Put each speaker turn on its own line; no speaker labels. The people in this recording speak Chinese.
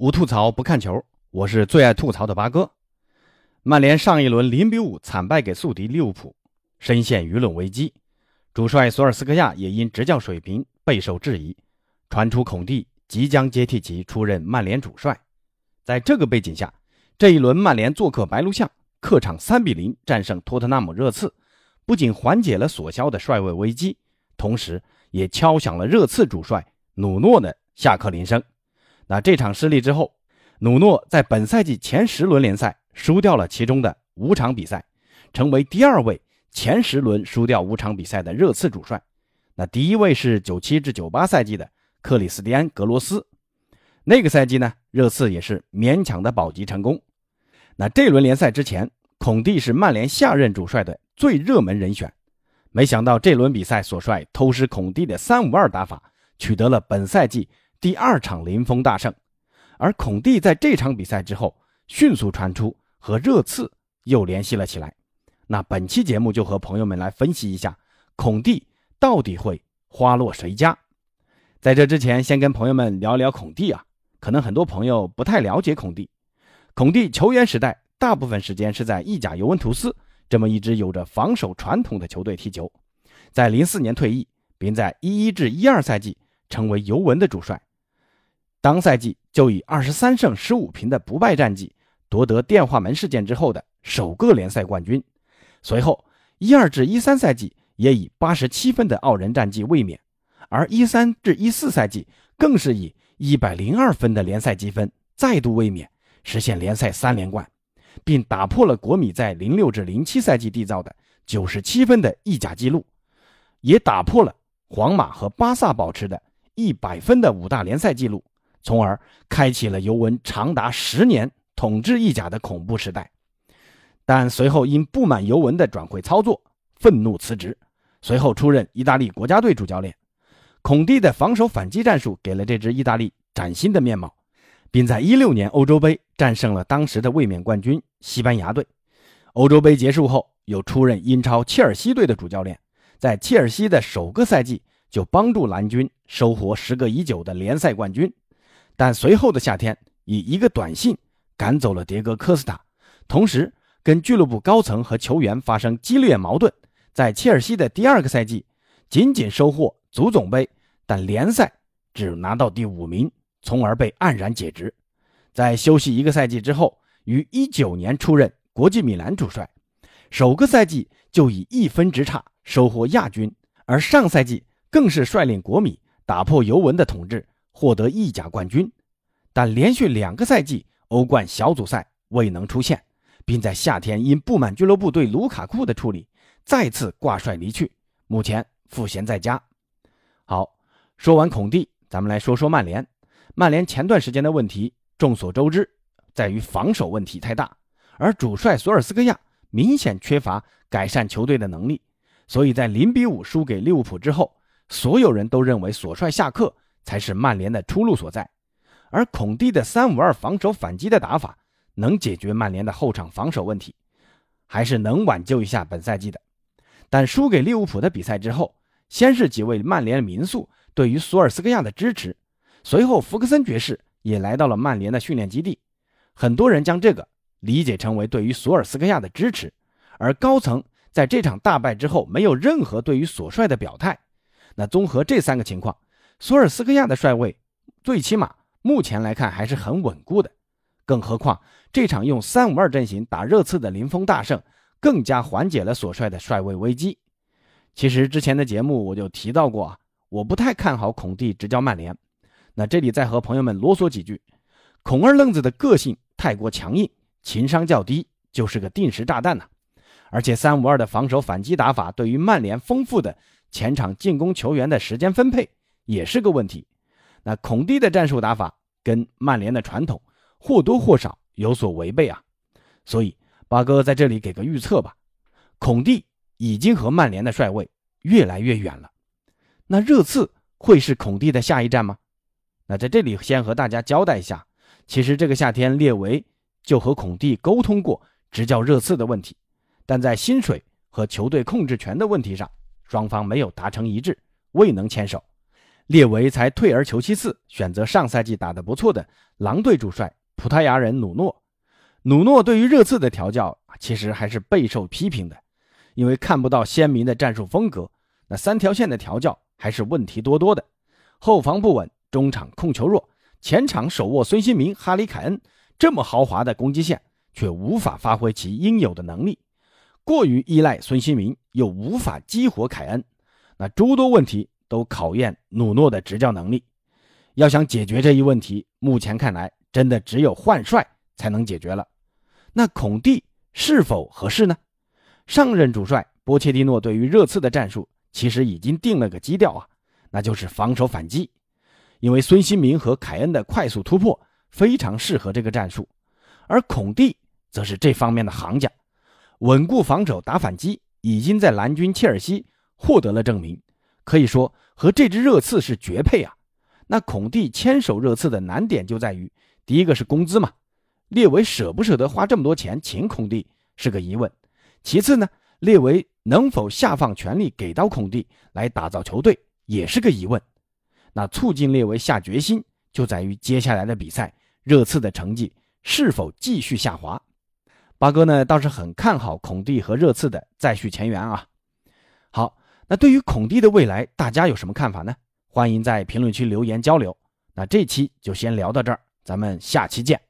无吐槽不看球，我是最爱吐槽的八哥。曼联上一轮零比五惨败给宿敌利物浦，深陷舆论危机。主帅索尔斯克亚也因执教水平备受质疑，传出孔蒂即将接替其出任曼联主帅。在这个背景下，这一轮曼联做客白鹿巷，客场三比零战胜托特纳姆热刺，不仅缓解了索肖的帅位危机，同时也敲响了热刺主帅努诺的下课铃声。那这场失利之后，努诺在本赛季前十轮联赛输掉了其中的五场比赛，成为第二位前十轮输掉五场比赛的热刺主帅。那第一位是九七至九八赛季的克里斯蒂安·格罗斯，那个赛季呢，热刺也是勉强的保级成功。那这轮联赛之前，孔蒂是曼联下任主帅的最热门人选，没想到这轮比赛所帅偷师孔蒂的三五二打法，取得了本赛季。第二场临风大胜，而孔蒂在这场比赛之后迅速传出和热刺又联系了起来。那本期节目就和朋友们来分析一下，孔蒂到底会花落谁家？在这之前，先跟朋友们聊聊孔蒂啊。可能很多朋友不太了解孔蒂。孔蒂球员时代大部分时间是在意甲尤文图斯这么一支有着防守传统的球队踢球，在零四年退役，并在一一至一二赛季成为尤文的主帅。当赛季就以二十三胜十五平的不败战绩夺得电话门事件之后的首个联赛冠军，随后一二至一三赛季也以八十七分的傲人战绩卫冕，而一三至一四赛季更是以一百零二分的联赛积分再度卫冕，实现联赛三连冠，并打破了国米在零六至零七赛季缔造的九十七分的意甲纪录，也打破了皇马和巴萨保持的一百分的五大联赛纪录。从而开启了尤文长达十年统治意甲的恐怖时代，但随后因不满尤文的转会操作，愤怒辞职，随后出任意大利国家队主教练。孔蒂的防守反击战术给了这支意大利崭新的面貌，并在一六年欧洲杯战胜了当时的卫冕冠军西班牙队。欧洲杯结束后，又出任英超切尔西队的主教练，在切尔西的首个赛季就帮助蓝军收获时隔已久的联赛冠军。但随后的夏天，以一个短信赶走了迭戈·科斯塔，同时跟俱乐部高层和球员发生激烈矛盾。在切尔西的第二个赛季，仅仅收获足总杯，但联赛只拿到第五名，从而被黯然解职。在休息一个赛季之后，于一九年出任国际米兰主帅，首个赛季就以一分之差收获亚军，而上赛季更是率领国米打破尤文的统治。获得意甲冠军，但连续两个赛季欧冠小组赛未能出现，并在夏天因不满俱乐部对卢卡库的处理，再次挂帅离去。目前赋闲在家。好，说完孔蒂，咱们来说说曼联。曼联前段时间的问题，众所周知，在于防守问题太大，而主帅索尔斯克亚明显缺乏改善球队的能力，所以在零比五输给利物浦之后，所有人都认为索帅下课。才是曼联的出路所在，而孔蒂的三五二防守反击的打法能解决曼联的后场防守问题，还是能挽救一下本赛季的。但输给利物浦的比赛之后，先是几位曼联民宿对于索尔斯克亚的支持，随后福克森爵士也来到了曼联的训练基地，很多人将这个理解成为对于索尔斯克亚的支持，而高层在这场大败之后没有任何对于索帅的表态。那综合这三个情况。索尔斯克亚的帅位，最起码目前来看还是很稳固的。更何况这场用三五二阵型打热刺的零封大胜，更加缓解了索帅的帅位危机。其实之前的节目我就提到过啊，我不太看好孔蒂执教曼联。那这里再和朋友们啰嗦几句：孔二愣子的个性太过强硬，情商较低，就是个定时炸弹呐。而且三五二的防守反击打法，对于曼联丰富的前场进攻球员的时间分配。也是个问题。那孔蒂的战术打法跟曼联的传统或多或少有所违背啊，所以八哥在这里给个预测吧，孔蒂已经和曼联的帅位越来越远了。那热刺会是孔蒂的下一站吗？那在这里先和大家交代一下，其实这个夏天列维就和孔蒂沟通过执教热刺的问题，但在薪水和球队控制权的问题上，双方没有达成一致，未能牵手。列维才退而求其次，选择上赛季打得不错的狼队主帅葡萄牙人努诺。努诺对于热刺的调教其实还是备受批评的，因为看不到鲜明的战术风格。那三条线的调教还是问题多多的，后防不稳，中场控球弱，前场手握孙兴民、哈里凯恩这么豪华的攻击线，却无法发挥其应有的能力，过于依赖孙兴民，又无法激活凯恩，那诸多问题都考验努诺的执教能力。要想解决这一问题，目前看来真的只有换帅才能解决了。那孔蒂是否合适呢？上任主帅波切蒂诺对于热刺的战术。其实已经定了个基调啊，那就是防守反击，因为孙兴民和凯恩的快速突破非常适合这个战术，而孔蒂则是这方面的行家，稳固防守打反击，已经在蓝军切尔西获得了证明，可以说和这支热刺是绝配啊。那孔蒂牵手热刺的难点就在于，第一个是工资嘛，列维舍不舍得花这么多钱请孔蒂是个疑问，其次呢，列维。能否下放权力给到孔蒂来打造球队，也是个疑问。那促进列维下决心，就在于接下来的比赛，热刺的成绩是否继续下滑。八哥呢倒是很看好孔蒂和热刺的再续前缘啊。那对于孔蒂的未来，大家有什么看法呢？欢迎在评论区留言交流。那这期就先聊到这儿，咱们下期见。